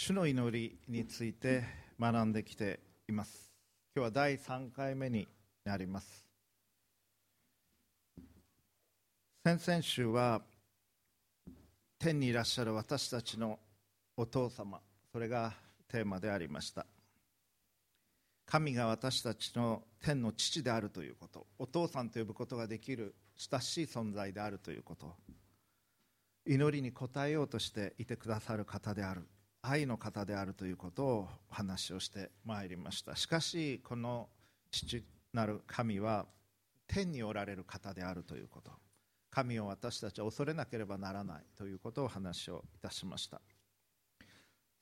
主の祈りについて学んできています。今日は第3回目になります。先々週は天にいらっしゃる私たちのお父様それがテーマでありました。神が私たちの天の父であるということお父さんと呼ぶことができる親しい存在であるということ祈りに応えようとしていてくださる方である。愛の方であるということを話をしてまいりました。しかしこの父なる神は天におられる方であるということ。神を私たちは恐れなければならないということを話をいたしました。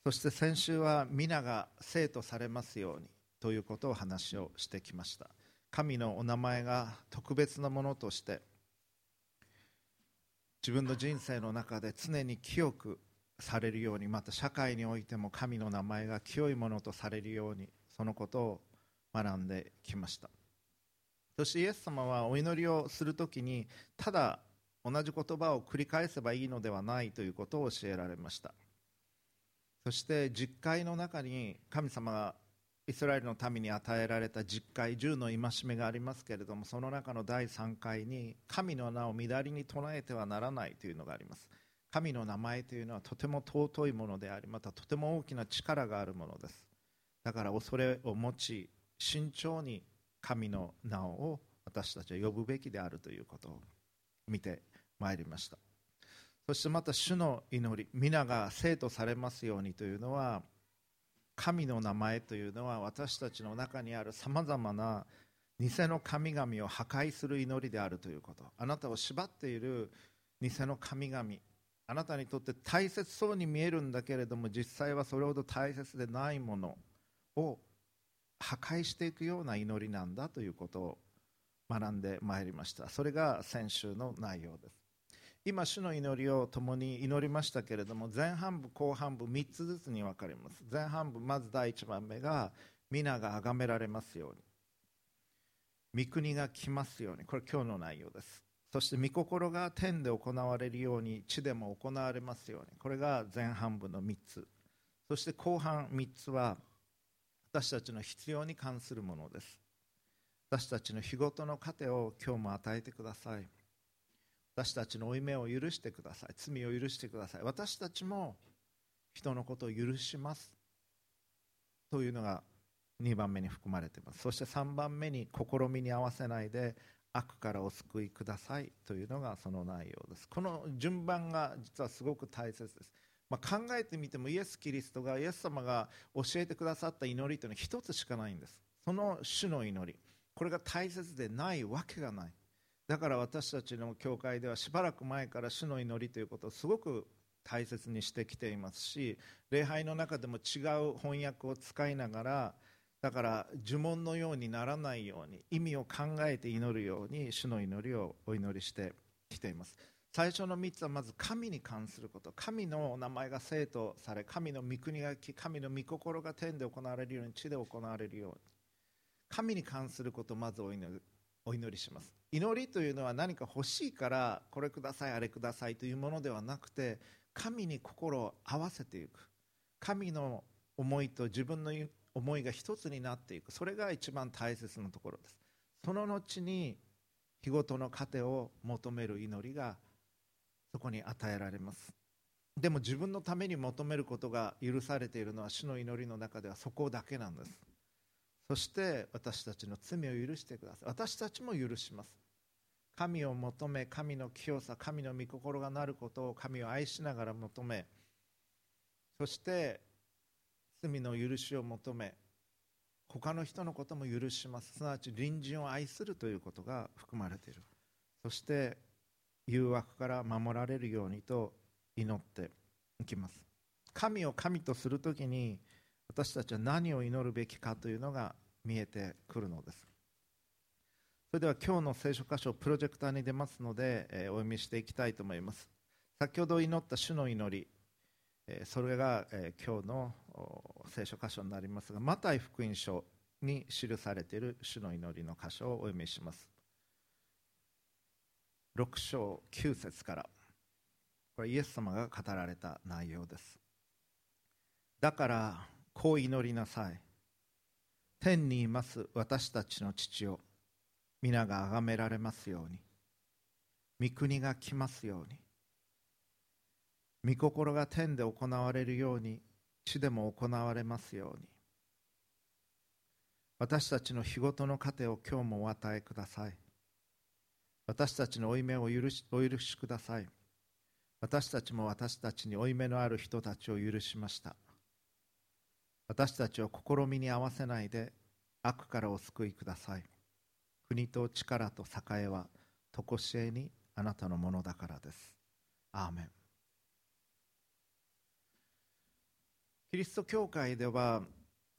そして先週は皆が生徒されますようにということを話をしてきました。神のお名前が特別なものとして自分の人生の中で常に清くされるようにまた社会においても神の名前が清いものとされるようにそのことを学んできました。そしてイエス様はお祈りをするときにただ同じ言葉を繰り返せばいいのではないということを教えられました。そして実会の中に神様がイスラエルの民に与えられた実会10の戒めがありますけれどもその中の第3回に神の名を乱りに唱えてはならないというのがあります。神の名前というのはとても尊いものでありまたとても大きな力があるものです。だから恐れを持ち慎重に神の名を私たちは呼ぶべきであるということを見てまいりました。そしてまた主の祈り皆が生徒されますようにというのは神の名前というのは私たちの中にあるさまざまな偽の神々を破壊する祈りであるということ。あなたを縛っている偽の神々あなたにとって大切そうに見えるんだけれども実際はそれほど大切でないものを破壊していくような祈りなんだということを学んでまいりました。それが先週の内容です。今主の祈りを共に祈りましたけれども前半部後半部3つずつに分かれます。前半部まず第1番目が皆が崇められますように。御国が来ますように。これ今日の内容です。そして御心が天で行われるように地でも行われますように。これが前半部の3つ。そして後半3つは私たちの必要に関するものです。私たちの日ごとの糧を今日も与えてください。私たちの負い目を許してください。罪を許してください。私たちも人のことを許します。というのが2番目に含まれています。そして3番目に試みに合わせないで悪からお救いくださいというのがその内容です。この順番が実はすごく大切です。まあ、考えてみてもイエス・キリストがイエス様が教えてくださった祈りというのは一つしかないんです。その主の祈り。これが大切でないわけがない。だから私たちの教会ではしばらく前から主の祈りということをすごく大切にしてきていますし礼拝の中でも違う翻訳を使いながらだから呪文のようにならないように意味を考えて祈るように主の祈りをお祈りしてきています。最初の3つはまず神に関すること。神のお名前が生徒され神の御国が来神の御心が天で行われるように地で行われるように。神に関することをまずお祈りお祈りします。祈りというのは何か欲しいからこれくださいあれくださいというものではなくて神に心を合わせていく。神の思いと自分の思いが一つになっていく。それが一番大切なところです。その後に日ごとの糧を求める祈りがそこに与えられます。でも自分のために求めることが許されているのは主の祈りの中ではそこだけなんです。そして私たちの罪を許してください。私たちも許します。神を求め神の清さ神の御心がなることを神を愛しながら求めそして罪の許しを求め他の人のことも許します。すなわち隣人を愛するということが含まれている。そして誘惑から守られるようにと祈っていきます。神を神とするときに私たちは何を祈るべきかというのが見えてくるのです。それでは今日の聖書箇所プロジェクターに出ますので、えー、お読みしていきたいと思います。先ほど祈った主の祈りえそれがえ今日の聖書箇所になりますがマタイ福音書に記されている主の祈りの箇所をお読みします。6章9節から。これイエス様が語られた内容です。だからこう祈りなさい。天にいます私たちの父を。皆が崇められますように。御国が来ますように。御心が天で行われるように。地でも行われますように。私たちの日ごとの糧を今日もお与えください。私たちの負い目を許しお許しください。私たちも私たちに負い目のある人たちを許しました。私たちを試みに合わせないで悪からお救いください。国と力と栄えは常しえにあなたのものだからです。アーメン。キリスト教会では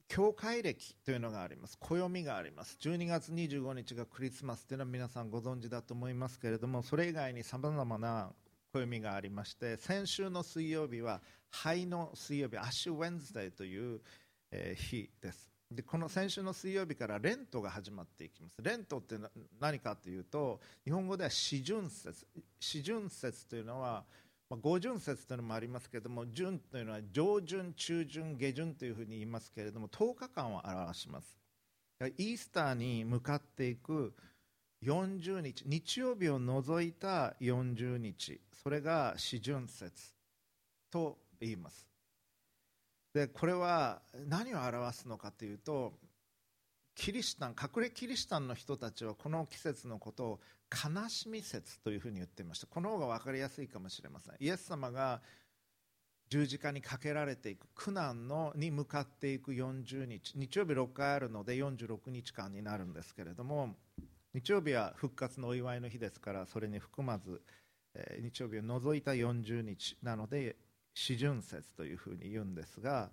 教会歴というのがあります。暦があります。12月25日がクリスマスというのは皆さんご存知だと思いますけれどもそれ以外にさまざまな暦がありまして先週の水曜日は灰の水曜日アッシュ・ウェンズデーという日です。でこの先週の水曜日からレントが始まっていきます。レントって何かというと日本語では四旬節。四旬節というのはまあ、五巡節というのもありますけれども旬というのは上旬中旬下旬というふうに言いますけれども10日間を表します。イースターに向かっていく40日日曜日を除いた40日それが四旬節と言います。でこれは何を表すのかというとキリシタン隠れキリシタンの人たちはこの季節のことを悲しみ節というふうに言っていました。この方が分かりやすいかもしれません。イエス様が十字架にかけられていく苦難のに向かっていく40日日曜日6回あるので46日間になるんですけれども日曜日は復活のお祝いの日ですからそれに含まず、日曜日を除いた40日なので四旬節というふうに言うんですが、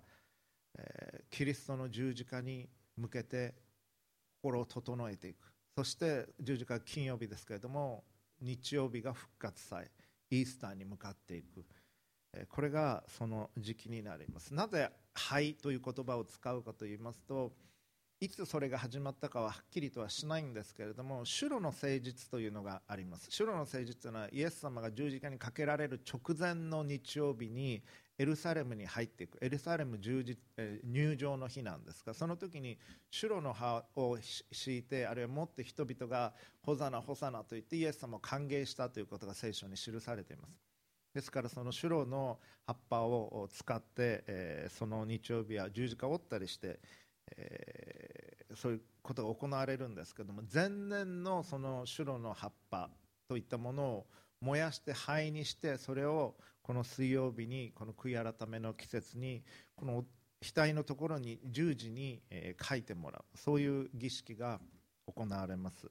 キリストの十字架に向けて心を整えていく。そして十字架金曜日ですけれども日曜日が復活祭イースターに向かっていく。これがその時期になります。なぜ「灰」という言葉を使うかといいますといつそれが始まったかははっきりとはしないんですけれども主路の誠実というのがあります。主路の誠実というのはイエス様が十字架にかけられる直前の日曜日にエルサレムに入っていくエルサレム十字入場の日なんですがその時にシュロの葉を敷いてあるいは持って人々がホザナホサナと言ってイエス様を歓迎したということが聖書に記されています。ですからそのシュロの葉っぱを使って、その日曜日は十字架を折ったりして、そういうことが行われるんですけども前年のそのシュロの葉っぱといったものを燃やして灰にしてそれをこの水曜日にこの悔い改めの季節にこの額のところに十字に書いてもらう。そういう儀式が行われます。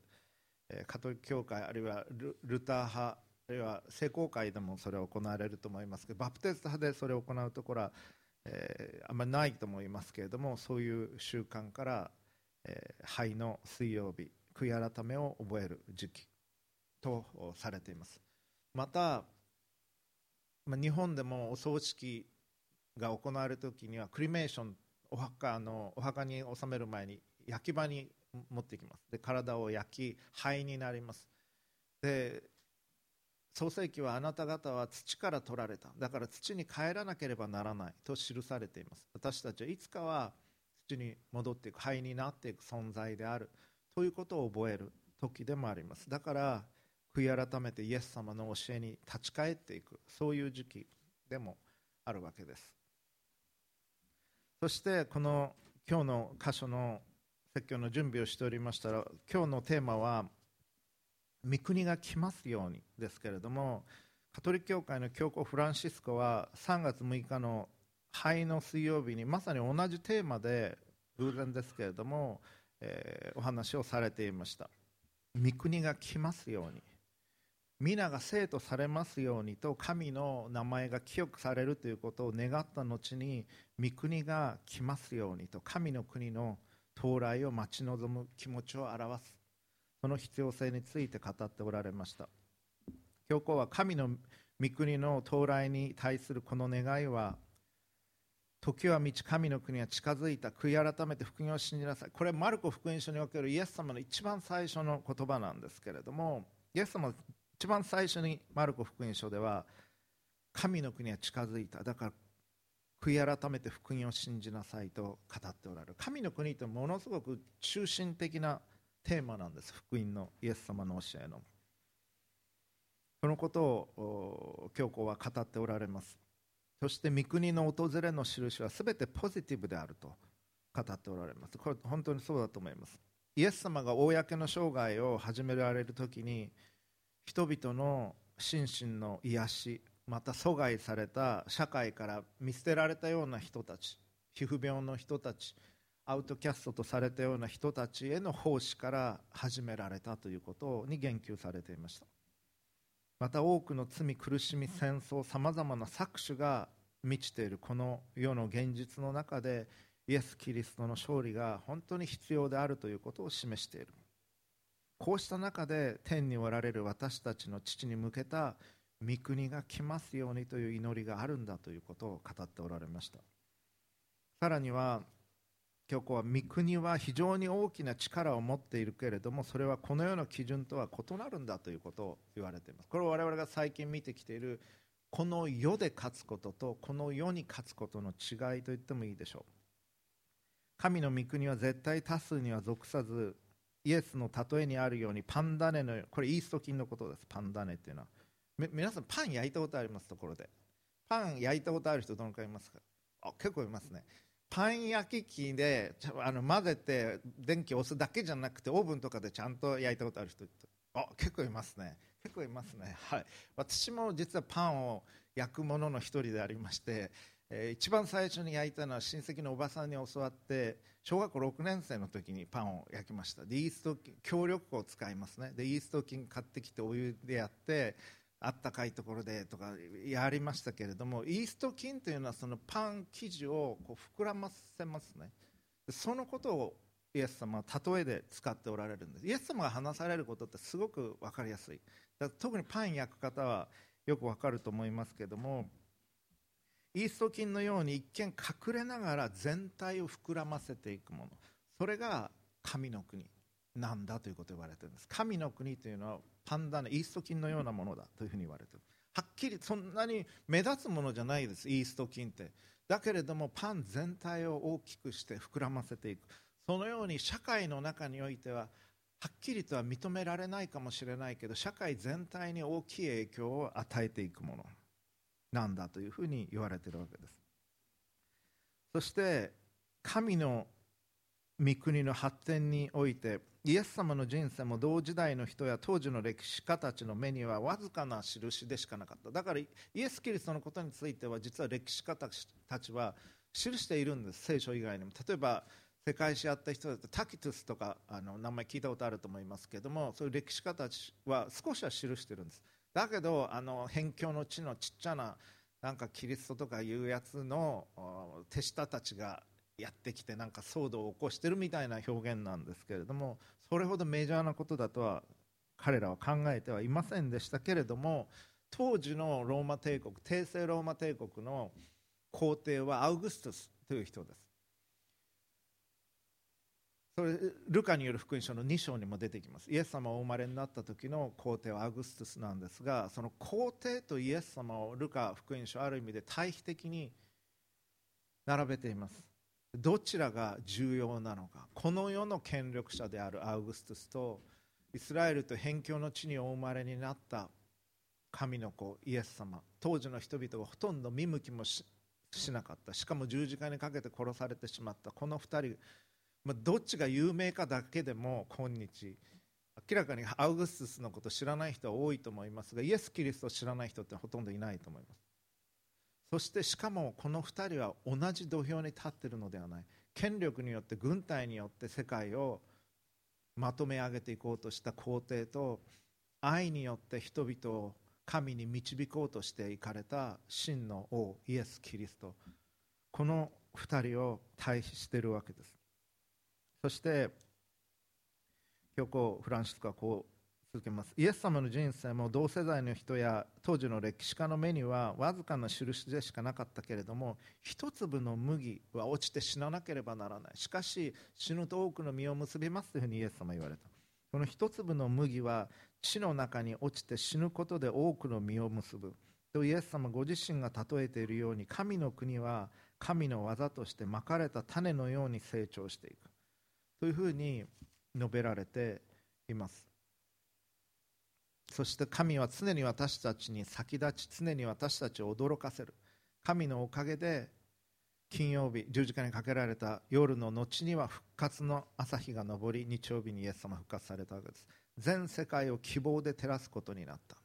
カトリック教会あるいはルター派あるいは聖公会でもそれは行われると思いますけどバプテスト派でそれを行うところは、えー、あんまりないと思いますけれどもそういう習慣から、えー、灰の水曜日悔い改めを覚える時期とされています。またまあ、日本でもお葬式が行われる時にはクリメーションお墓のお墓に納める前に焼き場に持ってきます。で体を焼き灰になります。で創世記はあなた方は土から取られた。だから土に帰らなければならないと記されています。私たちはいつかは土に戻っていく灰になっていく存在であるということを覚える時でもあります。だから悔い改めてイエス様の教えに立ち返っていく。そういう時期でもあるわけです。そしてこの今日の箇所の説教の準備をしておりましたら今日のテーマは「御国が来ますように」ですけれどもカトリック教会の教皇フランシスコは3月6日の灰の水曜日にまさに同じテーマで偶然ですけれども、えー、お話をされていました。御国が来ますように。皆が生徒されますようにと神の名前が清くされるということを願った後に御国が来ますようにと神の国の到来を待ち望む気持ちを表すその必要性について語っておられました。教皇は神の御国の到来に対するこの願いは時は満ち神の国は近づいた。悔い改めて福音を信じなさい。これはマルコ福音書におけるイエス様の一番最初の言葉なんですけれどもイエス様一番最初にマルコ福音書では神の国は近づいた。だから悔い改めて福音を信じなさいと語っておられる。神の国ってものすごく中心的なテーマなんです。福音のイエス様の教えの。そのことを教皇は語っておられます。そして御国の訪れの印は全てポジティブであると語っておられます。これ本当にそうだと思います。イエス様が公の生涯を始められる時に人々の心身の癒しまた阻害された社会から見捨てられたような人たち皮膚病の人たちアウトキャストとされたような人たちへの奉仕から始められたということに言及されていました。また多くの罪苦しみ戦争さまざまな搾取が満ちているこの世の現実の中でイエス・キリストの勝利が本当に必要であるということを示している。こうした中で天におられる私たちの父に向けた御国が来ますようにという祈りがあるんだということを語っておられました。さらには教皇は御国は非常に大きな力を持っているけれどもそれはこの世の基準とは異なるんだということを言われています。これは我々が最近見てきているこの世で勝つこととこの世に勝つことの違いと言ってもいいでしょう。神の御国は絶対多数には属さずイエスの例えにあるようにパンダネのこれイースト菌のことです。パンダネっていうのは。皆さんパン焼いたことあります？ところで。パン焼いたことある人どのくらいいますか？あ結構いますね。パン焼き器であの混ぜて電気を押すだけじゃなくてオーブンとかでちゃんと焼いたことある人あ結構いますね。結構いますね。はい。私も実はパンを焼くものの一人でありましてえー、一番最初に焼いたのは親戚のおばさんに教わって小学校6年生の時にパンを焼きました。でイースト強力粉を使いますね。でイースト菌買ってきてお湯でやってあったかいところでとかやりましたけれどもイースト菌というのはそのパン生地をこう膨らませますね。そのことをイエス様は例えで使っておられるんです。イエス様が話されることってすごく分かりやすい。特にパン焼く方はよく分かると思いますけどもイースト菌のように一見隠れながら全体を膨らませていくもの。それが神の国なんだということを言われてるんです。神の国というのはパンダネイースト菌のようなものだというふうに言われてる。はっきりそんなに目立つものじゃないですイースト菌って。だけれどもパン全体を大きくして膨らませていく。そのように社会の中においてははっきりとは認められないかもしれないけど社会全体に大きい影響を与えていくもの。なんだというふうに言われているわけです。そして神の御国の発展においてイエス様の人生も同時代の人や当時の歴史家たちの目にはわずかな印でしかなかった。だからイエス・キリストのことについては実は歴史家たちは記しているんです聖書以外にも。例えば世界史やった人だとタキトゥスとかあの名前聞いたことあると思いますけどもそういう歴史家たちは少しは記してるんです。だけどあの辺境の地のちっちゃななんかキリストとかいうやつの手下たちがやってきてなんか騒動を起こしてるみたいな表現なんですけれどもそれほどメジャーなことだとは彼らは考えてはいませんでしたけれども当時のローマ帝国帝政ローマ帝国の皇帝はアウグストゥスという人です。それルカによる福音書の2章にも出てきます。イエス様がお生まれになった時の皇帝はアグストゥスなんですがその皇帝とイエス様をルカ福音書ある意味で対比的に並べています。どちらが重要なのか。この世の権力者であるアウグストゥスとイスラエルと辺境の地にお生まれになった神の子イエス様。当時の人々がほとんど見向きもしなかった。しかも十字架にかけて殺されてしまった。この2人まあ、どっちが有名かだけでも今日明らかにアウグストゥスのことを知らない人は多いと思いますがイエス・キリストを知らない人ってほとんどいないと思います。そしてしかもこの2人は同じ土俵に立っているのではない。権力によって軍隊によって世界をまとめ上げていこうとした皇帝と愛によって人々を神に導こうとしていかれた真の王イエス・キリスト。この2人を対比しているわけです。そして教皇フランシスコはこう続けます。イエス様の人生も同世代の人や当時の歴史家の目にはわずかな印でしかなかったけれども一粒の麦は落ちて死ななければならない。しかし死ぬと多くの実を結びますというふうにイエス様は言われた。この一粒の麦は地の中に落ちて死ぬことで多くの実を結ぶ。とイエス様ご自身が例えているように神の国は神の技としてまかれた種のように成長していく。というふうに述べられています。そして神は常に私たちに先立ち常に私たちを驚かせる。神のおかげで金曜日十字架にかけられた夜の後には復活の朝日が昇り日曜日にイエス様復活されたわけです。全世界を希望で照らすことになった。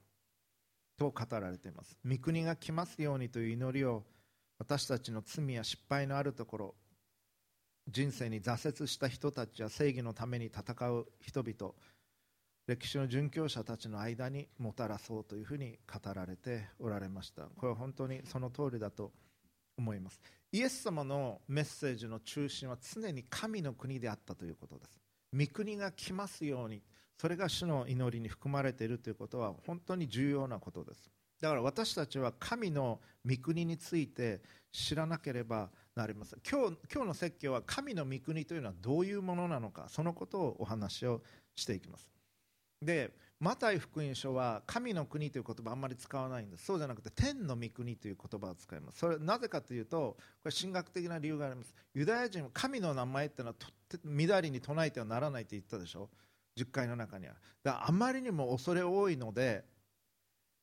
と語られています。御国が来ますようにという祈りを私たちの罪や失敗のあるところ人生に挫折した人たちや正義のために戦う人々歴史の殉教者たちの間にもたらそうというふうに語られておられましたこれは本当にその通りだと思いますイエス様のメッセージの中心は常に神の国であったということです御国が来ますようにそれが主の祈りに含まれているということは本当に重要なことですだから私たちは神の御国について知らなければなりません今日今日の説教は神の御国というのはどういうものなのかそのことをお話をしていきます。でマタイ福音書は神の国という言葉あんまり使わないんです。そうじゃなくて天の御国という言葉を使います。それなぜかというとこれ神学的な理由があります。ユダヤ人は神の名前っていうのはとって乱に唱えてはならないと言ったでしょ。10回の中には。だあまりにも恐れ多いので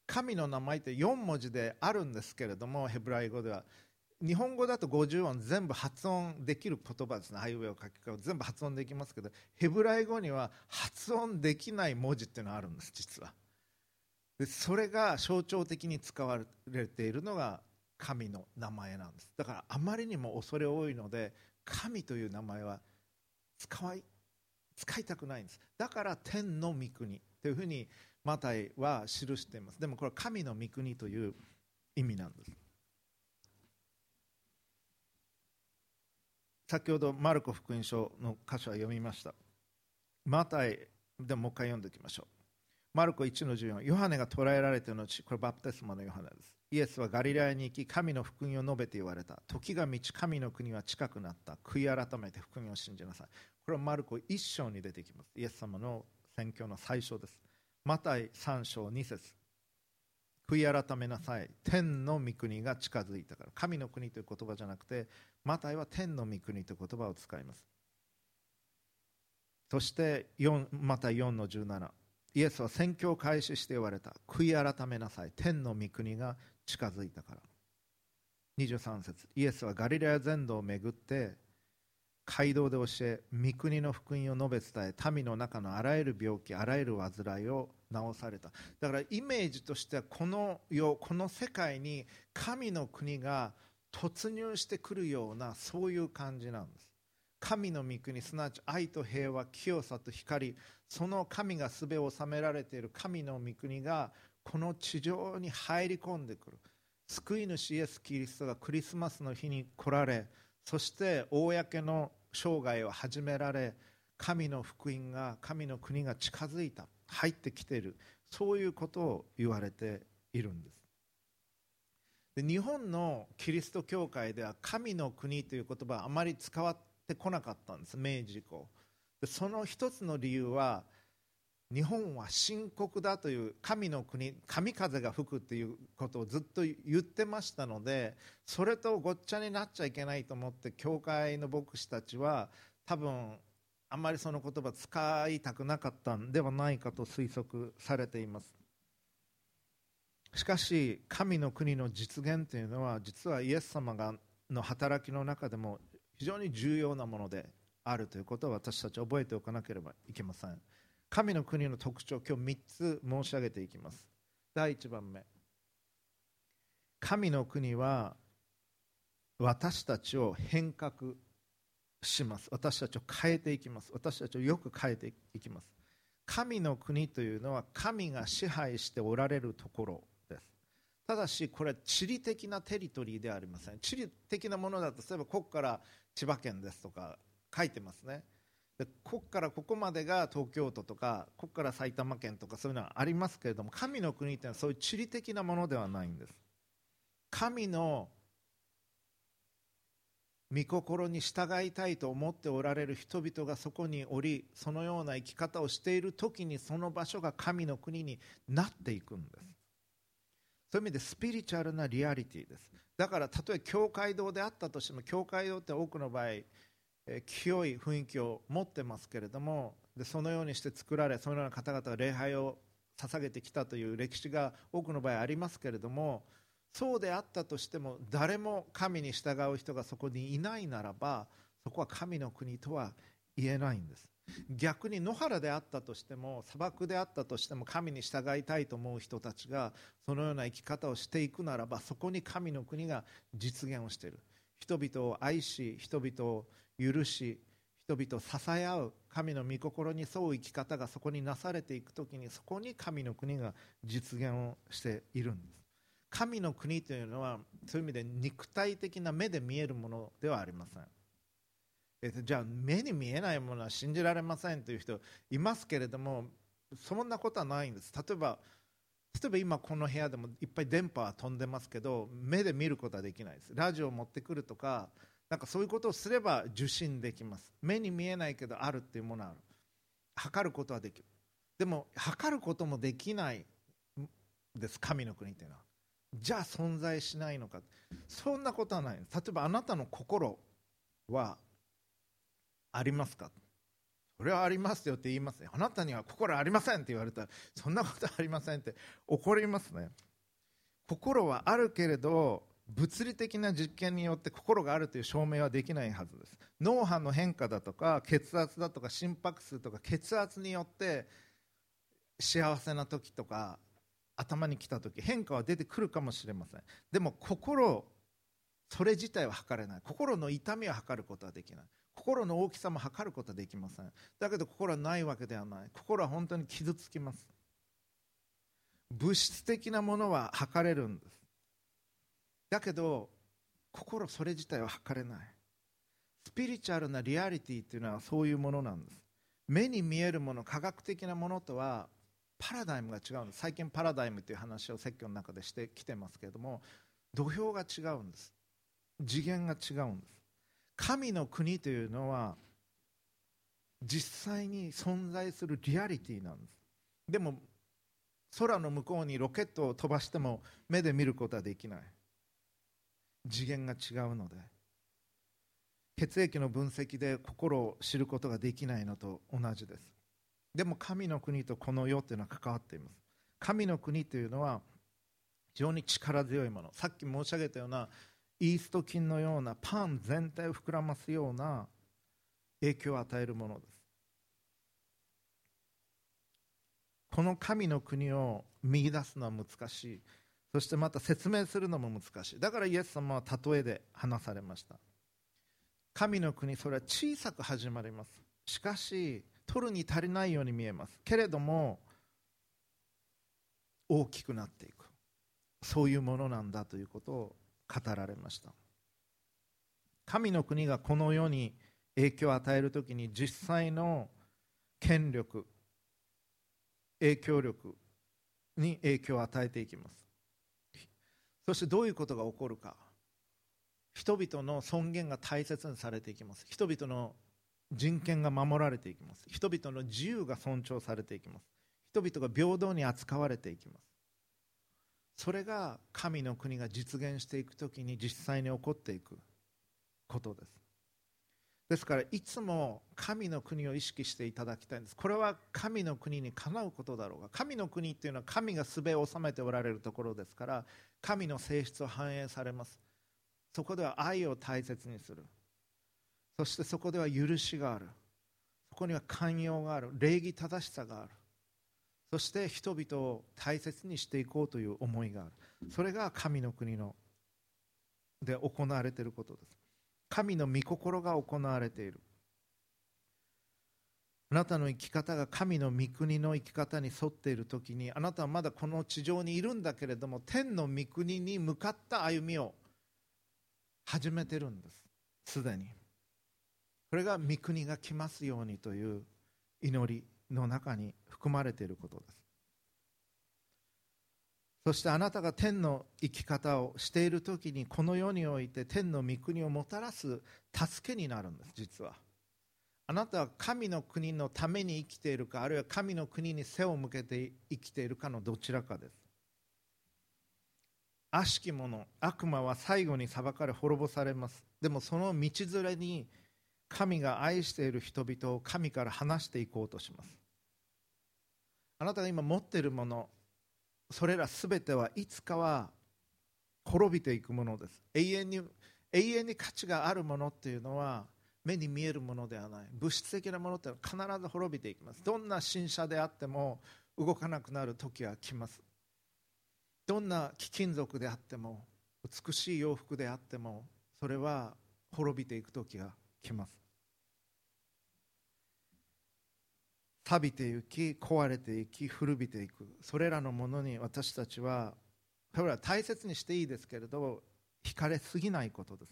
神の名前って4文字であるんですけれどもヘブライ語では。日本語だと50音全部発音できる言葉ですね、ハイウェイを書き換え全部発音できますけど、ヘブライ語には発音できない文字っていうのがあるんです、実は。でそれが象徴的に使われているのが神の名前なんです。だからあまりにも恐れ多いので、神という名前は使い使いたくないんです。だから天の御国というふうにマタイは記しています。でもこれは神の御国という意味なんです。先ほどマルコ福音書の箇所は読みました。マタイでもう一回読んでおきましょう。マルコ1の14ヨハネが捕らえられての後これバプテスマのヨハネです。イエスはガリラヤに行き神の福音を述べて言われた。時が満ち神の国は近くなった。悔い改めて福音を信じなさい。これはマルコ1章に出てきます。イエス様の宣教の最初です。マタイ3章2節。悔い改めなさい。天の御国が近づいたから。神の国という言葉じゃなくてマタイは天の御国という言葉を使います。そして4また4の17イエスは宣教を開始して言われた。悔い改めなさい。天の御国が近づいたから。23節。イエスはガリラヤ全土を巡って街道で教え御国の福音を述べ伝え民の中のあらゆる病気あらゆる患いを治された。だからイメージとしてはこの世この世界に神の国が突入してくるようなそういう感じなんです。神の御国すなわち愛と平和清さと光その神がすべを収められている神の御国がこの地上に入り込んでくる。救い主イエス・キリストがクリスマスの日に来られそして公の生涯を始められ神の福音が神の国が近づいた。入ってきている。そういうことを言われているんです。で日本のキリスト教会では神の国という言葉はあまり使わってこなかったんです。明治以降。でその一つの理由は日本は深刻だという神の国神風が吹くっていうことをずっと言ってましたのでそれとごっちゃになっちゃいけないと思って教会の牧師たちは多分あんまりその言葉使いたくなかったんではないかと推測されています。しかし神の国の実現というのは実はイエス様がの働きの中でも非常に重要なものであるということを私たち覚えておかなければいけません。神の国の特徴今日3つ申し上げていきます。第1番目。神の国は私たちを変革します。私たちを変えていきます。私たちをよく変えていきます。神の国というのは神が支配しておられるところです。ただしこれは地理的なテリトリーではありません。地理的なものだと例えばここから千葉県ですとか書いてますね。でここからここまでが東京都とかここから埼玉県とかそういうのはありますけれども神の国というのはそういう地理的なものではないんです。神の御心に従いたいと思っておられる人々がそこにおりそのような生き方をしている時にその場所が神の国になっていくんです。そういう意味でスピリチュアルなリアリティです。だからたとえ教会堂であったとしても教会堂って多くの場合、え、清い雰囲気を持ってますけれどもでそのようにして作られそのような方々が礼拝を捧げてきたという歴史が多くの場合ありますけれどもそうであったとしても誰も神に従う人がそこにいないならばそこは神の国とは言えないんです。逆に野原であったとしても砂漠であったとしても神に従いたいと思う人たちがそのような生き方をしていくならばそこに神の国が実現をしている。人々を愛し人々を許し人々を支え合う神の御心に沿う生き方がそこになされていく時にそこに神の国が実現をしているんです。神の国というのはそういう意味で肉体的な目で見えるものではありません。えじゃあ目に見えないものは信じられませんという人いますけれどもそんなことはないんです。例えば例えば今この部屋でもいっぱい電波は飛んでますけど目で見ることはできないです。ラジオを持ってくるとかなんかそういうことをすれば受信できます。目に見えないけどあるっていうものはある。測ることはできる。でも測ることもできないです。神の国っていうのは。じゃあ存在しないのか。そんなことはない。例えばあなたの心はありますか？それはありますよって言いますね。あなたには心ありませんって言われたらそんなことありませんって怒りますね。心はあるけれど物理的な実験によって心があるという証明はできないはずです。脳波の変化だとか血圧だとか心拍数とか血圧によって幸せな時とか頭に来た時変化は出てくるかもしれません。でも心それ自体は測れない。心の痛みは測ることはできない。心の大きさも測ることはできません。だけど心はないわけではない。心は本当に傷つきます。物質的なものは測れるんです。だけど心それ自体は測れない。スピリチュアルなリアリティっていうのはそういうものなんです。目に見えるもの科学的なものとはパラダイムが違うんです。最近パラダイムという話を説教の中でしてきてますけれども土俵が違うんです。次元が違うんです。神の国というのは実際に存在するリアリティなんです。でも空の向こうにロケットを飛ばしても目で見ることはできない。次元が違うので血液の分析で心を知ることができないのと同じです。でも神の国とこの世というのは関わっています。神の国というのは非常に力強いもの。さっき申し上げたようなイースト菌のようなパン全体を膨らますような影響を与えるものです。この神の国を見出すのは難しい。そしてまた説明するのも難しい。だからイエス様は例えで話されました。神の国それは小さく始まります。しかし取るに足りないように見えます。けれども大きくなっていく。そういうものなんだということを語られました。神の国がこの世に影響を与えるときに実際の権力影響力に影響を与えていきます。そしてどういうことが起こるか。人々の尊厳が大切にされていきます。人々の人権が守られていきます。人々の自由が尊重されていきます。人々が平等に扱われていきます。それが神の国が実現していく時に実際に起こっていくことです。ですからいつも神の国を意識していただきたいんです。これは神の国にかなうことだろうが神の国っていうのは神がすべを治めておられるところですから神の性質を反映されます。そこでは愛を大切にする。そしてそこでは許しがある。そこには寛容がある。礼儀正しさがある。そして人々を大切にしていこうという思いがある。それが神の国ので行われていることです。神の御心が行われている。あなたの生き方が神の御国の生き方に沿っている時にあなたはまだこの地上にいるんだけれども天の御国に向かった歩みを始めてるんです。すでに。これが御国が来ますようにという祈りの中に含まれていることです。そしてあなたが天の生き方をしている時にこの世において天の御国をもたらす助けになるんです実は。あなたは神の国のために生きているかあるいは神の国に背を向けて生きているかのどちらかです。悪しき者悪魔は最後に裁かれ滅ぼされます。でもその道連れに神が愛している人々を神から離していこうとします。あなたが今持っているものそれらすべてはいつかは滅びていくものです。永遠に永遠に価値があるものっていうのは目に見えるものではない。物質的なものってのは必ず滅びていきます。どんな新車であっても動かなくなる時は来ます。どんな貴金属であっても美しい洋服であってもそれは滅びていく時が来ます。錆びていき壊れていき古びていく。それらのものに私たちはそれは大切にしていいですけれど惹かれすぎないことです。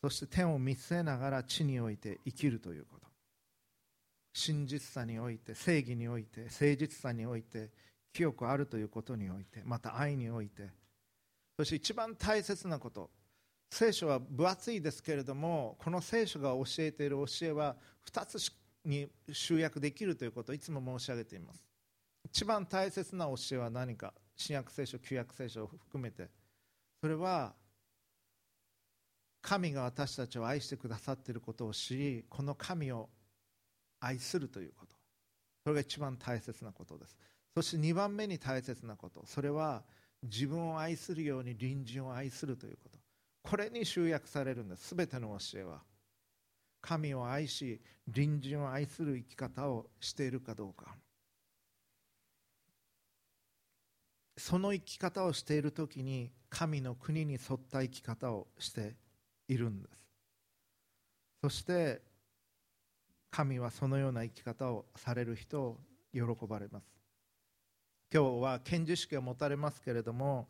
そして天を見据えながら地において生きるということ。真実さにおいて正義において誠実さにおいて清くあるということにおいてまた愛において。そして一番大切なこと。聖書は分厚いですけれどもこの聖書が教えている教えは2つに集約できるということをいつも申し上げています。一番大切な教えは何か新約聖書旧約聖書を含めて。それは神が私たちを愛してくださっていることを知りこの神を愛するということ。それが一番大切なことです。そして2番目に大切なこと。それは自分を愛するように隣人を愛するということ。これに集約されるんです全ての教えは。神を愛し隣人を愛する生き方をしているかどうか。その生き方をしている時に神の国に沿った生き方をしているんです。そして神はそのような生き方をされる人を喜ばれます。今日は献授式を持たれますけれども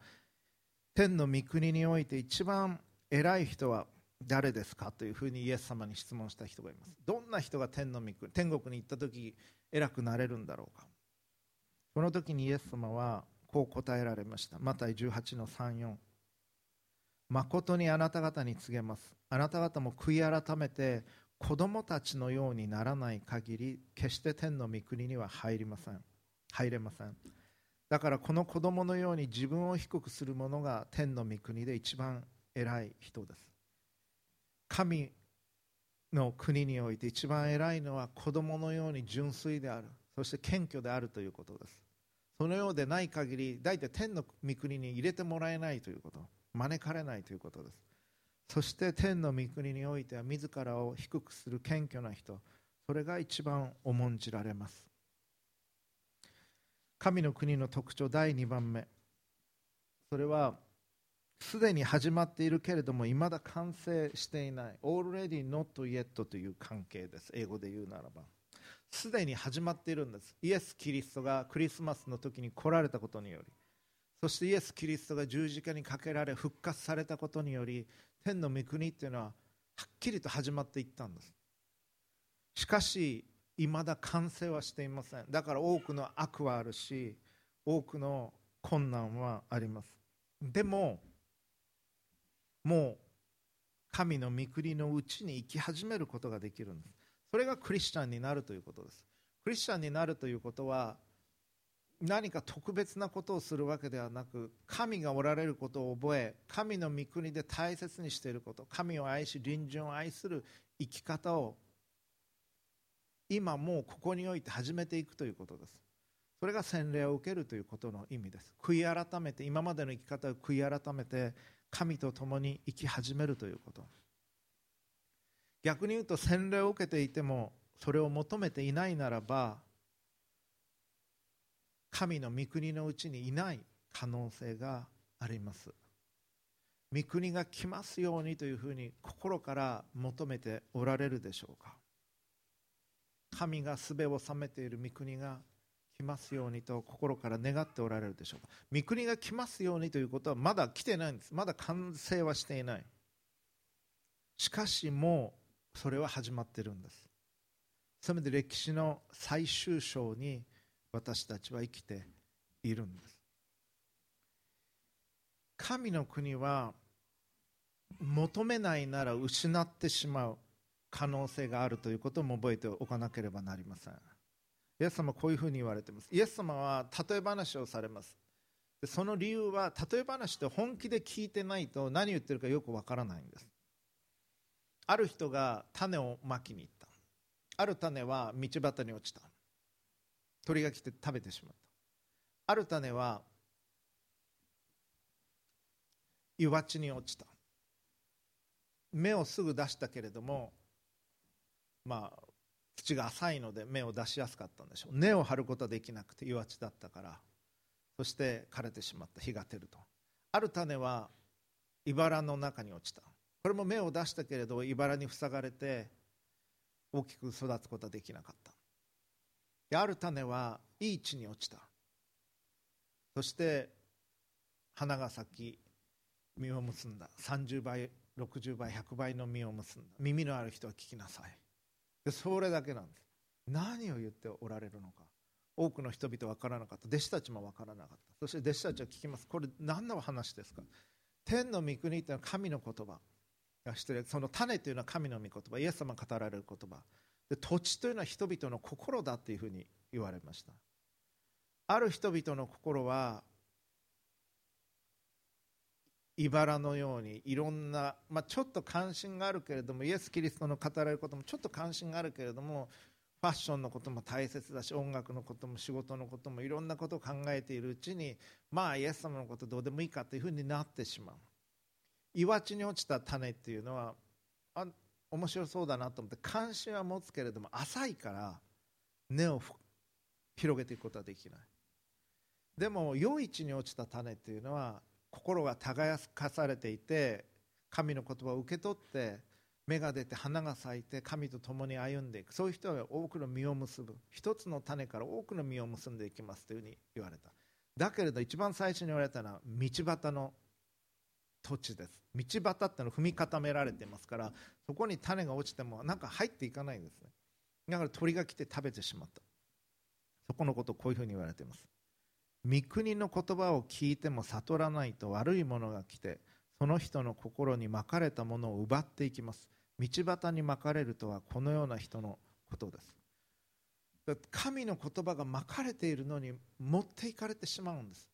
天の御国において一番偉い人は誰ですかというふうにイエス様に質問した人がいます。どんな人が天の御国天国に行った時偉くなれるんだろうか。この時にイエス様はこう答えられました。マタイ18の34誠にあなた方に告げます。あなた方も悔い改めて子供たちのようにならない限り決して天の御国には入りません。入れません。だからこの子供のように自分を低くする者が天の御国で一番偉い人です。神の国において一番偉いのは子供のように純粋である。そして謙虚であるということです。そのようでない限り大体天の御国に入れてもらえないということ。招かれないということです。そして天の御国においては自らを低くする謙虚な人。それが一番重んじられます。神の国の特徴第2番目。それはすでに始まっているけれどもいまだ完成していない already not yet という関係です。英語で言うならば。すでに始まっているんです。イエス・キリストがクリスマスの時に来られたことにより。そしてイエス・キリストが十字架にかけられ復活されたことにより天の御国っていうのははっきりと始まっていったんです。しかしいまだ完成はしていません。だから多くの悪はあるし多くの困難はあります。でももう神の御国のうちに生き始めることができるんです。それがクリスチャンになるということです。クリスチャンになるということは何か特別なことをするわけではなく神がおられることを覚え神の御国で大切にしていること神を愛し隣人を愛する生き方を今もうここにおいて始めていくということです。それが洗礼を受けるということの意味です。悔い改めて今までの生き方を悔い改めて神と共に生き始めるということ。逆に言うと洗礼を受けていてもそれを求めていないならば神の御国のうちにいない可能性があります。御国が来ますようにというふうに心から求めておられるでしょうか。神がすべを治めている御国が来ますようにと心から願っておられるでしょうか？御国が来ますようにということはまだ来てないんです。まだ完成はしていない。しかしもうそれは始まってるんです。せめて歴史の最終章に私たちは生きているんです。神の国は求めないなら失ってしまう。可能性があるということも覚えておかなければなりません。イエス様こういうふうに言われています。イエス様は例え話をされます。でその理由は例え話って本気で聞いてないと何言ってるかよくわからないんです。ある人が種をまきに行った。ある種は道端に落ちた。鳥が来て食べてしまった。ある種は岩地に落ちた。芽をすぐ出したけれどもまあ土が浅いので芽を出しやすかったんでしょう。根を張ることはできなくて岩地だったから。そして枯れてしまった日が照ると。ある種は茨の中に落ちた。これも芽を出したけれど茨に塞がれて大きく育つことはできなかった。ある種はいい地に落ちた。そして花が咲き実を結んだ。30倍60倍100倍の実を結んだ。耳のある人は聞きなさい。それだけなんです。何を言っておられるのか。多くの人々分からなかった。弟子たちも分からなかった。そして弟子たちは聞きます。これ何の話ですか。天の御国というのは神の言葉。がしてるその種というのは神の御言葉。イエス様が語られる言葉。で土地というのは人々の心だというふうに言われました。ある人々の心は茨のようにいろんな、まあ、ちょっと関心があるけれどもイエス・キリストの語られることもちょっと関心があるけれどもファッションのことも大切だし音楽のことも仕事のこともいろんなことを考えているうちにまあイエス様のことどうでもいいかというふうになってしまう。岩地に落ちた種っていうのはあ面白そうだなと思って関心は持つけれども浅いから根を広げていくことはできない。でも余市に落ちた種っていうのは心が耕かされていて神の言葉を受け取って芽が出て花が咲いて神と共に歩んでいく。そういう人は多くの実を結ぶ。一つの種から多くの実を結んでいきますというふうに言われた。だけれど一番最初に言われたのは道端の土地です。道端ってのは踏み固められてますからそこに種が落ちてもなんか入っていかないんですね。だから鳥が来て食べてしまった。そこのことをこういうふうに言われています。御国の言葉を聞いても悟らないと悪いものが来てその人の心にまかれたものを奪っていきます。道端にまかれるとはこのような人のことです。神の言葉がまかれているのに持っていかれてしまうんです。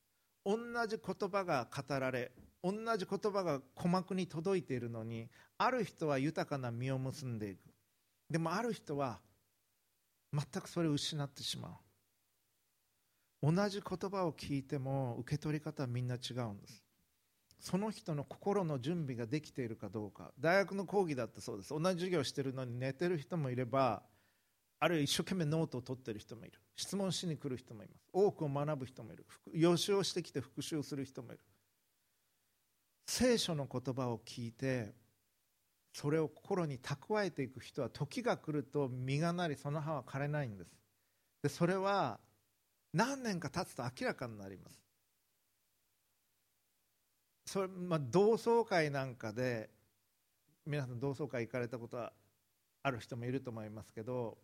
同じ言葉が語られ同じ言葉が鼓膜に届いているのにある人は豊かな実を結んでいく。でもある人は全くそれを失ってしまう。同じ言葉を聞いても受け取り方はみんな違うんです。その人の心の準備ができているかどうか。大学の講義だってそうです。同じ授業してるのに寝てる人もいればあるいは一生懸命ノートを取ってる人もいる。質問しに来る人もいます。多くを学ぶ人もいる。予習をしてきて復習する人もいる。聖書の言葉を聞いてそれを心に蓄えていく人は時が来ると実がなりその葉は枯れないんです。でそれは何年か経つと明らかになります。それ、まあ、同窓会なんかで皆さん同窓会行かれたことはある人もいると思いますけど、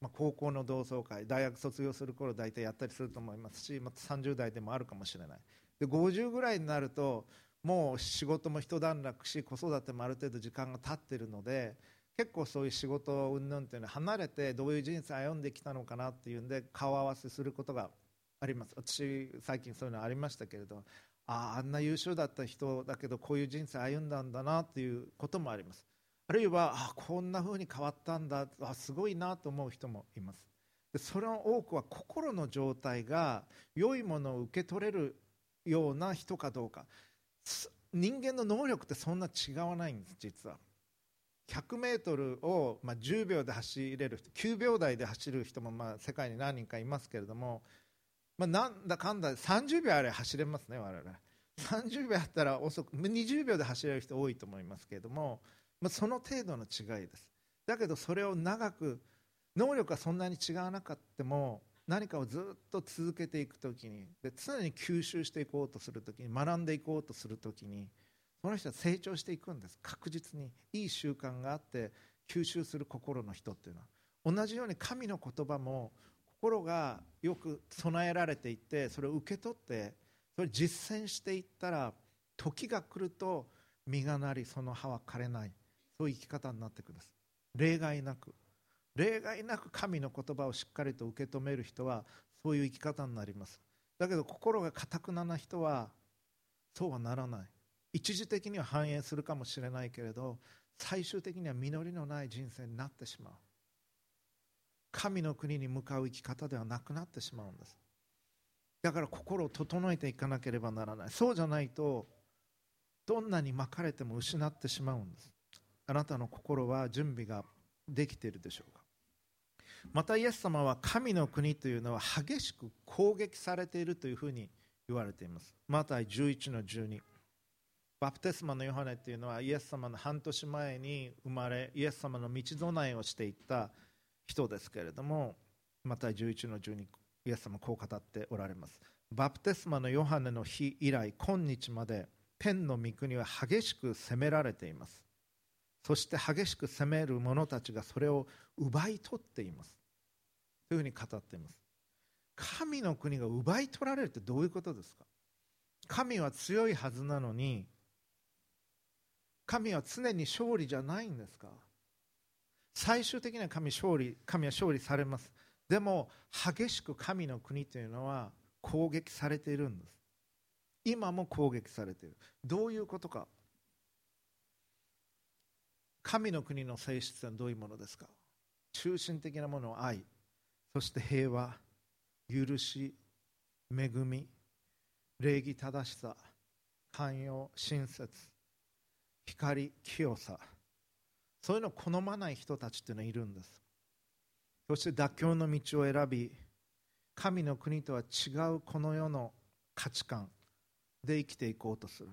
まあ、高校の同窓会大学卒業する頃大体やったりすると思いますし、また30代でもあるかもしれない。で50ぐらいになるともう仕事も一段落し子育てもある程度時間が経ってるので結構そういう仕事云々っていうのは離れてどういう人生歩んできたのかなっていうんで顔合わせすることがあります。私最近そういうのありましたけれどあああんな優秀だった人だけどこういう人生歩んだんだなっていうこともあります。あるいはあこんな風に変わったんだあすごいなと思う人もいます。でそれの多くは心の状態が良いものを受け取れるような人かどうか。人間の能力ってそんな違わないんです実は。100m を、ま、10秒で走れる人9秒台で走る人も、まあ、世界に何人かいますけれども、まあ、なんだかんだ30秒あれ走れますね我々。30秒あったら遅く20秒で走れる人多いと思いますけれども、まあ、その程度の違いです。だけどそれを長く能力がそんなに違わなかったも何かをずっと続けていく時にで常に吸収していこうとする時に学んでいこうとする時にその人は成長していくんです。確実に。いい習慣があって吸収する心の人っていうのは。同じように神の言葉も心がよく備えられていってそれを受け取ってそれを実践していったら時が来ると実がなりその葉は枯れない。そういう生き方になっていくんです。例外なく。例外なく神の言葉をしっかりと受け止める人はそういう生き方になります。だけど心がかたくなな人はそうはならない。一時的には繁栄するかもしれないけれど最終的には実りのない人生になってしまう。神の国に向かう生き方ではなくなってしまうんです。だから心を整えていかなければならない。そうじゃないとどんなに巻かれても失ってしまうんです。あなたの心は準備ができているでしょうか。またイエス様は神の国というのは激しく攻撃されているというふうに言われています。マタイ11の12バプテスマのヨハネというのはイエス様の半年前に生まれイエス様の道備えをしていった人ですけれどもまた11の12イエス様こう語っておられます。バプテスマのヨハネの日以来今日まで天の御国は激しく責められています。そして激しく責める者たちがそれを奪い取っています。というふうに語っています。神の国が奪い取られるってどういうことですか？神は強いはずなのに神は常に勝利じゃないんですか？最終的には神勝利神は勝利されます。でも激しく神の国というのは攻撃されているんです。今も攻撃されている。どういうことか？神の国の性質はどういうものですか？中心的なものは愛。そして平和許し恵み礼儀正しさ寛容親切。光清さ。そういうのを好まない人たちっていうのはいるんです。そして妥協の道を選び神の国とは違うこの世の価値観で生きていこうとする。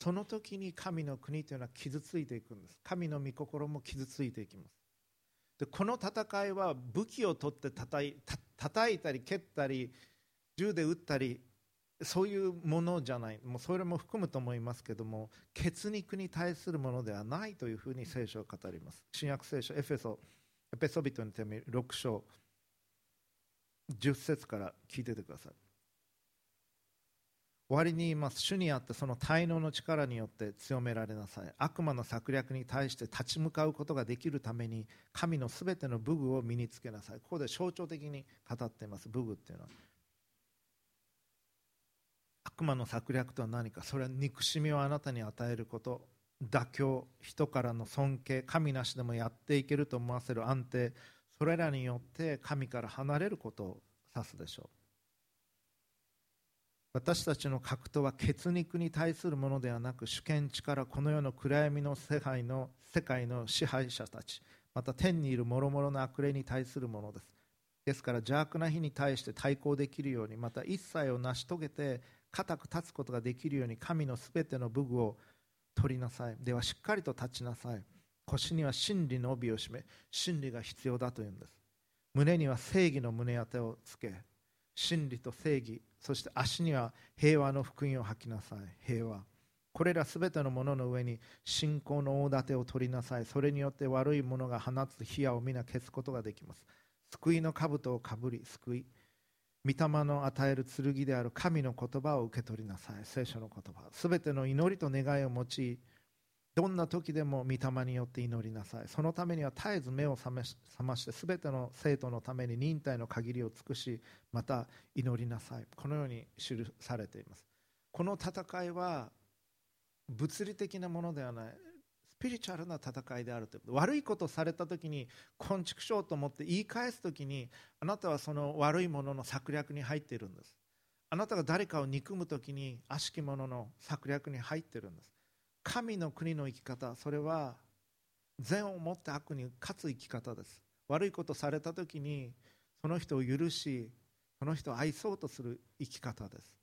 その時に神の国というのは傷ついていくんです。神の御心も傷ついていきます。でこの戦いは武器を取って叩い叩いたり蹴ったり銃で撃ったりそういうものじゃないもうそれも含むと思いますけども血肉に対するものではないというふうに聖書を語ります。新約聖書エフェソエペソビトに手紙6章10節から聞いててください。終わりに言います。主にあってその滞納の力によって強められなさい。悪魔の策略に対して立ち向かうことができるために神のすべての武具を身につけなさい。ここで象徴的に語っています。武具っていうのは。悪魔の策略とは何かそれは憎しみをあなたに与えること妥協人からの尊敬神なしでもやっていけると思わせる安定。それらによって神から離れることを指すでしょう。私たちの格闘は血肉に対するものではなく主権力この世の暗闇の世界の世界の支配者たちまた天にいる諸々の悪霊に対するものです。ですから邪悪な日に対して対抗できるようにまた一切を成し遂げて固く立つことができるように神のすべての武具を取りなさい。ではしっかりと立ちなさい。腰には真理の帯を締め真理が必要だというんです。胸には正義の胸当てをつけ真理と正義そして足には平和の福音を吐きなさい。平和。これらすべてのものの上に信仰の大盾を取りなさい。それによって悪いものが放つ火矢を皆消すことができます。救いの兜をかぶり救い。御霊の与える剣である神の言葉を受け取りなさい。聖書の言葉。すべての祈りと願いを用いどんな時でも御霊によって祈りなさい。そのためには絶えず目を覚ましてすべての生徒のために忍耐の限りを尽くしまた祈りなさい。このように記されています。この戦いは物理的なものではない。ピリチュアルな戦いであるということ。悪いことをされた時に昆虫しようと思って言い返す時にあなたはその悪いものの策略に入っているんです。あなたが誰かを憎む時に悪しき者の策略に入っているんです。神の国の生き方それは善を持って悪に勝つ生き方です。悪いことされた時にその人を許しその人を愛そうとする生き方です。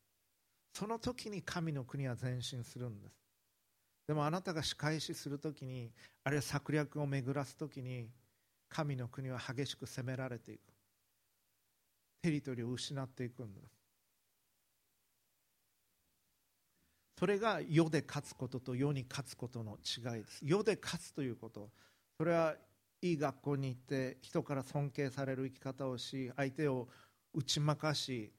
その時に神の国は前進するんです。でもあなたが仕返しするときにあるいは策略を巡らすときに神の国は激しく攻められていく。テリトリーを失っていくんです。それが世で勝つことと世に勝つことの違いです。世で勝つということ。それはいい学校に行って人から尊敬される生き方をし相手を打ち負かし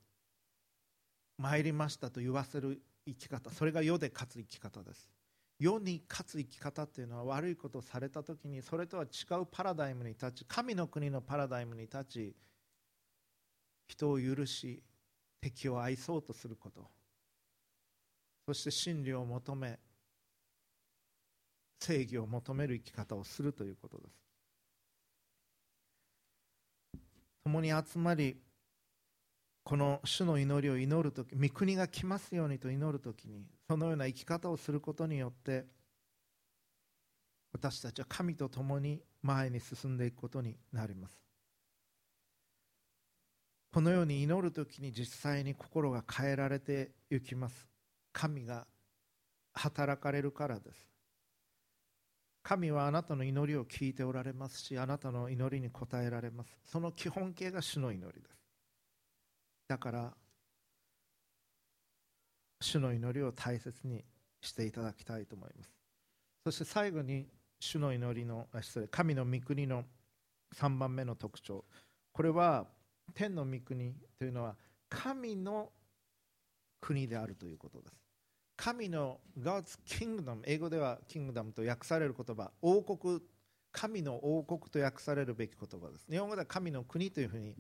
参りましたと言わせる生き方。それが世で勝つ生き方です。世に勝つ生き方っていうのは悪いことをされた時にそれとは違うパラダイムに立ち神の国のパラダイムに立ち人を許し敵を愛そうとすること。そして真理を求め正義を求める生き方をするということです。共に集まりこの主の祈りを祈るとき御国が来ますようにと祈るときにそのような生き方をすることによって私たちは神と共に前に進んでいくことになります。このように祈るときに実際に心が変えられていきます。神が働かれるからです。神はあなたの祈りを聞いておられますしあなたの祈りに応えられます。その基本形が主の祈りです。だから主の祈りを大切にしていただきたいと思います。そして最後に主の祈りの失礼神の御国の3番目の特徴。これは天の御国というのは神の国であるということです。神の God's Kingdom 英語では Kingdom と訳される言葉。王国神の王国と訳されるべき言葉です。日本語では神の国というふうに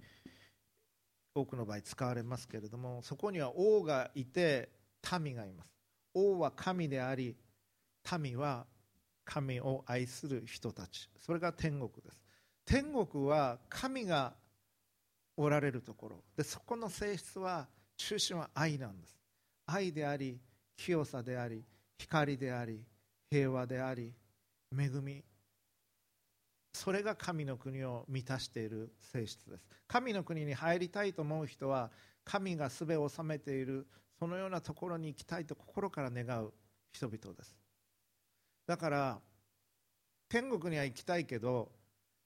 多くの場合使われますけれどもそこには王がいて民がいます。王は神であり民は神を愛する人たち。それが天国です。天国は神がおられるところ。でそこの性質は中心は愛なんです。愛であり清さであり光であり平和であり恵み。それが神の国を満たしている性質です。神の国に入りたいと思う人は神がすべを治めているそのようなところに行きたいと心から願う人々です。だから天国には行きたいけど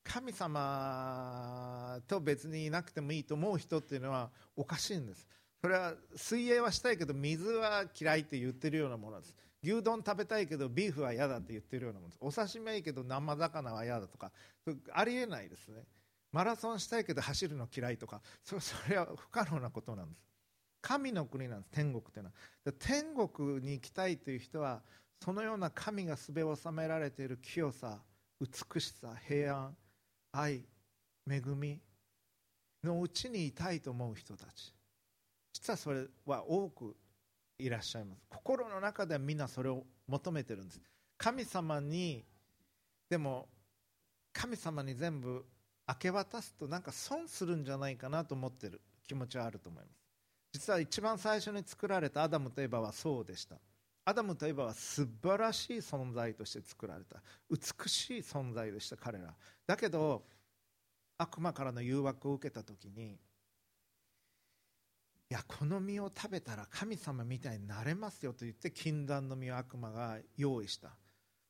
神様と別にいなくてもいいと思う人っていうのはおかしいんです。それは水泳はしたいけど水は嫌いって言ってるようなものです。牛丼食べたいけどビーフは嫌だって言ってるようなものです。お刺身はいいけど生魚は嫌だとかありえないですね。マラソンしたいけど走るの嫌いとかそれは不可能なことなんです。神の国なんです天国っていうのは。天国に行きたいという人はそのような神がすべを収められている清さ美しさ平安愛恵みのうちにいたいと思う人たち。実はそれは多くいらっしゃいます。心の中ではみんなそれを求めてるんです。神様にでも神様に全部明け渡すとなんか損するんじゃないかなと思ってる気持ちはあると思います。実は一番最初に作られたアダムとエバはそうでした。アダムとエバは素晴らしい存在として作られた。美しい存在でした彼ら。だけど悪魔からの誘惑を受けた時にいやこの実を食べたら神様みたいになれますよと言って禁断の実を悪魔が用意した。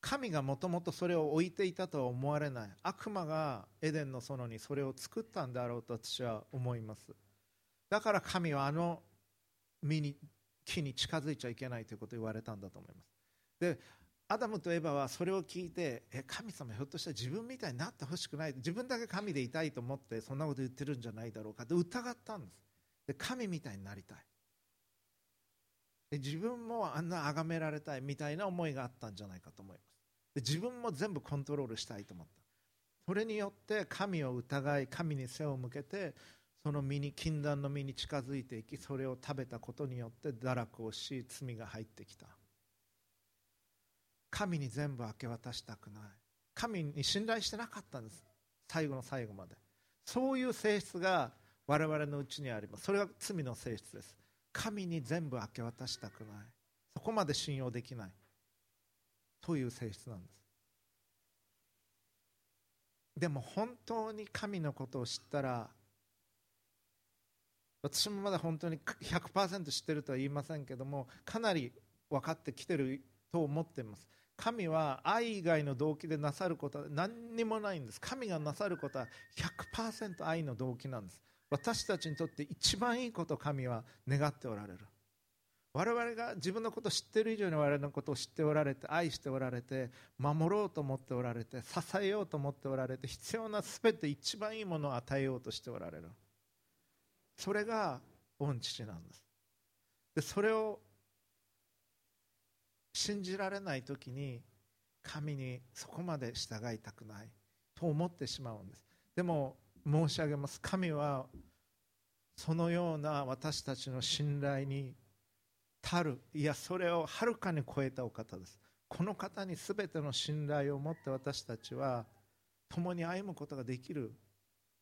神がもともとそれを置いていたとは思われない。悪魔がエデンの園にそれを作ったんだろうと私は思います。だから神はあの実に木に近づいちゃいけないということを言われたんだと思います。でアダムとエバはそれを聞いてえ神様ひょっとしたら自分みたいになってほしくない。自分だけ神でいたいと思ってそんなこと言ってるんじゃないだろうかと疑ったんです。で神みたいになりたい。で自分もあんな崇められたいみたいな思いがあったんじゃないかと思います。で自分も全部コントロールしたいと思った。それによって神を疑い神に背を向けてその身に禁断の身に近づいていきそれを食べたことによって堕落をし罪が入ってきた。神に全部明け渡したくない。神に信頼してなかったんです。最後の最後まで。そういう性質が我々のうちにあります。それが罪の性質です。神に全部明け渡したくない。そこまで信用できない。という性質なんです。でも本当に神のことを知ったら私もまだ本当に100%知ってるとは言いませんけどもかなり分かってきてると思っています。神は愛以外の動機でなさることは何にもないんです。神がなさることは100%愛の動機なんです。私たちにとって一番いいことを神は願っておられる。我々が自分のことを知っている以上に我々のことを知っておられて愛しておられて守ろうと思っておられて支えようと思っておられて必要な全て一番いいものを与えようとしておられる。それが御父なんです。でそれを信じられない時に神にそこまで従いたくないと思ってしまうんです。でも申し上げます。神はそのような私たちの信頼に足る。いやそれをはるかに超えたお方です。この方に全ての信頼を持って私たちは共に歩むことができる。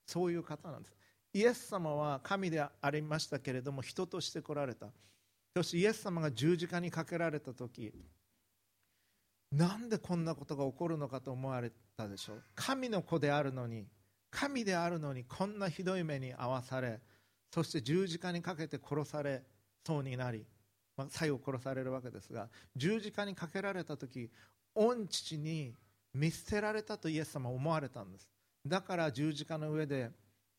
そういう方なんです。イエス様は神でありましたけれども人として来られた。そしてイエス様が十字架にかけられた時なんでこんなことが起こるのかと思われたでしょう。神の子であるのに神であるのにこんなひどい目に遭わされそして十字架にかけて殺されそうになり、まあ、最後殺されるわけですが十字架にかけられた時御父に見捨てられたとイエス様は思われたんです。だから十字架の上で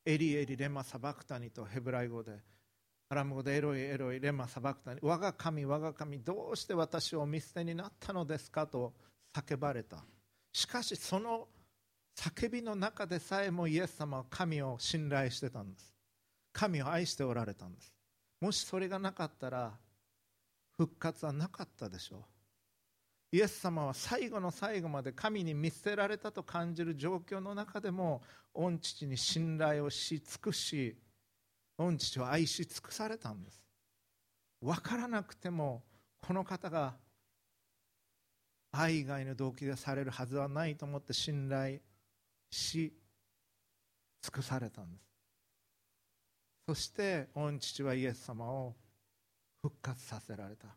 エリエリレマサバクタニとヘブライ語でアラム語でエロイエロイレマサバクタニ我が神我が神どうして私を見捨てになったのですかと叫ばれた。しかしその叫びの中でさえもイエス様は神を信頼してたんです。神を愛しておられたんです。もしそれがなかったら復活はなかったでしょう。イエス様は最後の最後まで神に見捨てられたと感じる状況の中でも御父に信頼をし尽くし御父を愛し尽くされたんです。分からなくてもこの方が愛以外の動機でされるはずはないと思って信頼し尽くされたんです。そして御父はイエス様を復活させられた。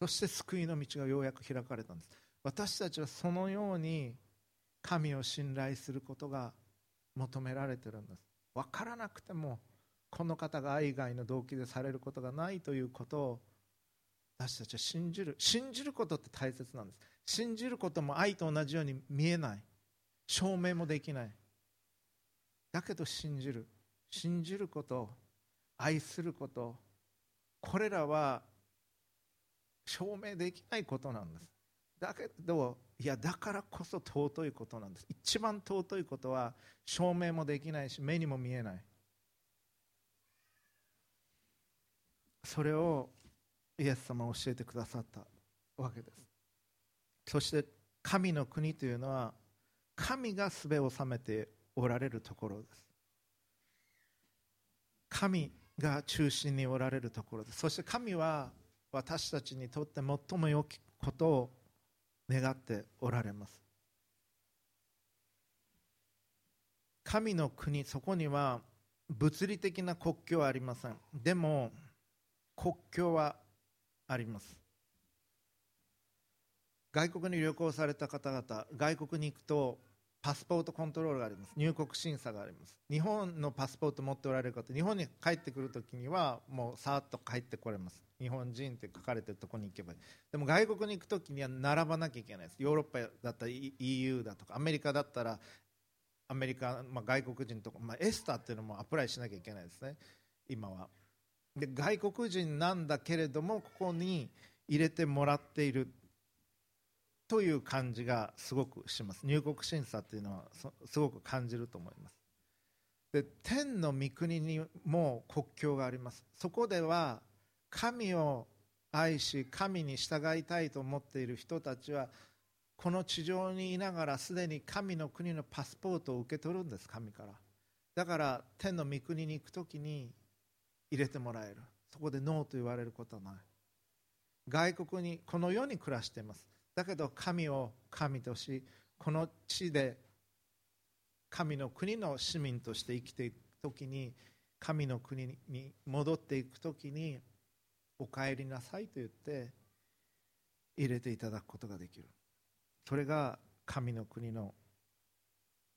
そして救いの道がようやく開かれたんです。私たちはそのように神を信頼することが求められてるんです。分からなくてもこの方が愛以外の動機でされることがないということを私たちは信じる。信じることって大切なんです。信じることも愛と同じように見えない。証明もできない。だけど信じる。信じること愛することこれらは証明できないことなんです。だけどいやだからこそ尊いことなんです。一番尊いことは証明もできないし目にも見えない。それをイエス様は教えてくださったわけです。そして神の国というのは神がすべを治めておられるところです。神が中心におられるところです。そして神は私たちにとって最も良きことを願っておられます。神の国そこには物理的な国境はありません。でも国境はあります。外国に旅行された方々外国に行くとパスポートコントロールがあります。入国審査があります。日本のパスポート持っておられる方日本に帰ってくるときにはもうさーっと帰ってこれます。日本人って書かれてるとこに行けばいい。でも外国に行くときには並ばなきゃいけないです。ヨーロッパだったら EU だとかアメリカだったらアメリカ、まあ、外国人とか、まあ、エスターっていうのもアプライしなきゃいけないですね。今は。で外国人なんだけれどもここに入れてもらっている。という感じがすごくします。入国審査っていうのはすごく感じると思います。で天の御国にも国境があります。そこでは神を愛し神に従いたいと思っている人たちはこの地上にいながらすでに神の国のパスポートを受け取るんです神から。だから天の御国に行く時に入れてもらえる。そこでノーと言われることはない。外国にこの世に暮らしています。だけど神を神としこの地で神の国の市民として生きていく時に神の国に戻っていく時にお帰りなさいと言って入れていただくことができる。それが神の国の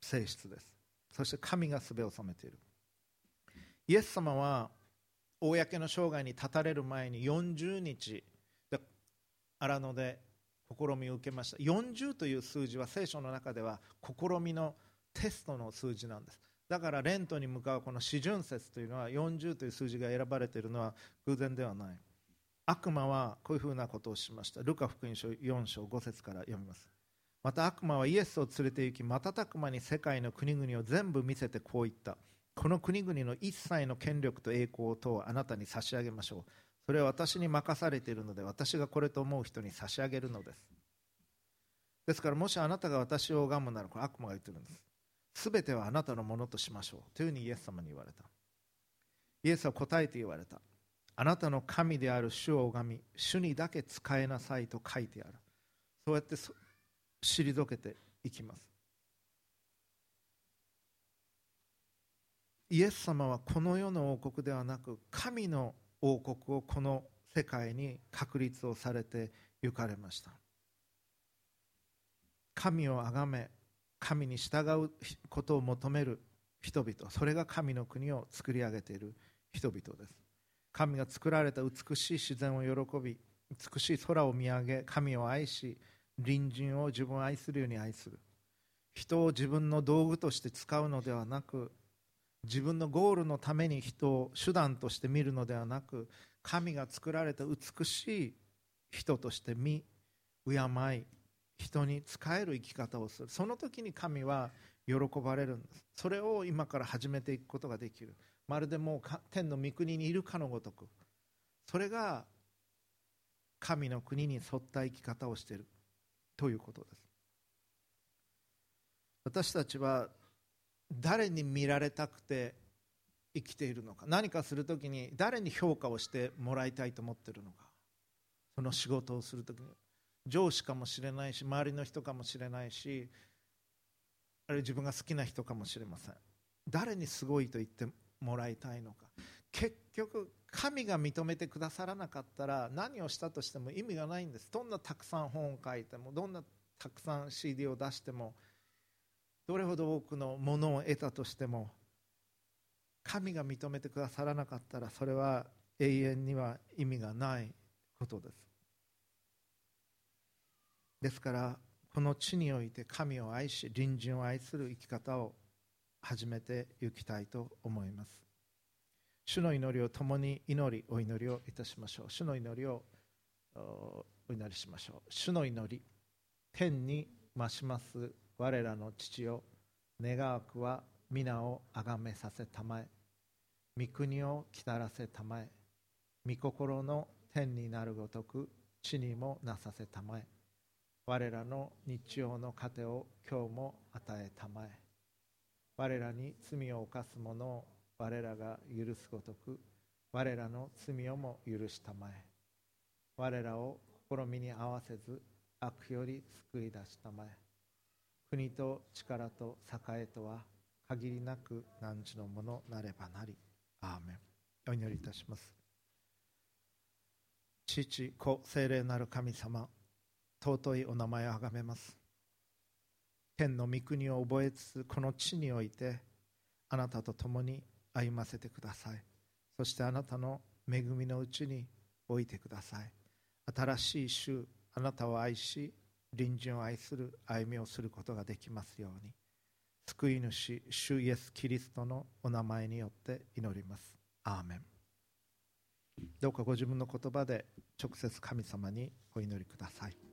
性質です。そして神がすべを治めている。イエス様は公の生涯に立たれる前に40日荒野で試みを受けました。40という数字は聖書の中では試みのテストの数字なんです。だからレントに向かうこの四旬節というのは40という数字が選ばれているのは偶然ではない。悪魔はこういうふうなことをしました。ルカ福音書4章5節から読みます。また悪魔はイエスを連れて行き瞬く間に世界の国々を全部見せてこう言った。この国々の一切の権力と栄光とあなたに差し上げましょう。それは私に任されているので私がこれと思う人に差し上げるのです。ですからもしあなたが私を拝むならこれ悪魔が言ってるんです。すべてはあなたのものとしましょう。というふうにイエス様に言われた。イエスは答えて言われた。あなたの神である主を拝み主にだけ仕えなさいと書いてある。そうやって退けていきます。イエス様はこの世の王国ではなく神の王国をこの世界に確立をされて行かれました。神をあがめ神に従うことを求める人々それが神の国を作り上げている人々です。神が作られた美しい自然を喜び美しい空を見上げ神を愛し隣人を自分を愛するように愛する。人を自分の道具として使うのではなく自分のゴールのために人を手段として見るのではなく神が作られた美しい人として見敬い人に仕える生き方をする。その時に神は喜ばれるんです。それを今から始めていくことができる。まるでもう天の御国にいるかのごとく。それが神の国に沿った生き方をしているということです。私たちは誰に見られたくて生きているのか。何かするときに誰に評価をしてもらいたいと思っているのか。その仕事をするときに。上司かもしれないし周りの人かもしれないしあるいは自分が好きな人かもしれません。誰にすごいと言ってもらいたいのか。結局神が認めてくださらなかったら何をしたとしても意味がないんです。どんなたくさん本を書いてもどんなたくさん CD を出してもどれほど多くのものを得たとしても神が認めてくださらなかったらそれは永遠には意味がないことです。ですからこの地において神を愛し隣人を愛する生き方を始めていきたいと思います。主の祈りを共に祈りお祈りをいたしましょう。主の祈りをお祈りしましょう。主の祈り天に増します我らの父よ願わくは皆をあがめさせたまえ。御国を来たらせたまえ。御心の天になるごとく地にもなさせたまえ。我らの日曜の糧を今日も与えたまえ。我らに罪を犯す者を我らが許すごとく我らの罪をも許したまえ。我らを試みに合わせず悪より救い出したまえ。国と力と栄えとは限りなく汝のものなればなり。アーメン。お祈りいたします。父子精霊なる神様。尊いお名前をあがめます。天の御国を覚えつつこの地においてあなたと共に歩ませてください。そしてあなたの恵みのうちに置いてください。新しい週あなたを愛し隣人を愛する歩みをすることができますように救い主主イエス・キリストのお名前によって祈ります。アーメン。どうかご自分の言葉で直接神様にお祈りください。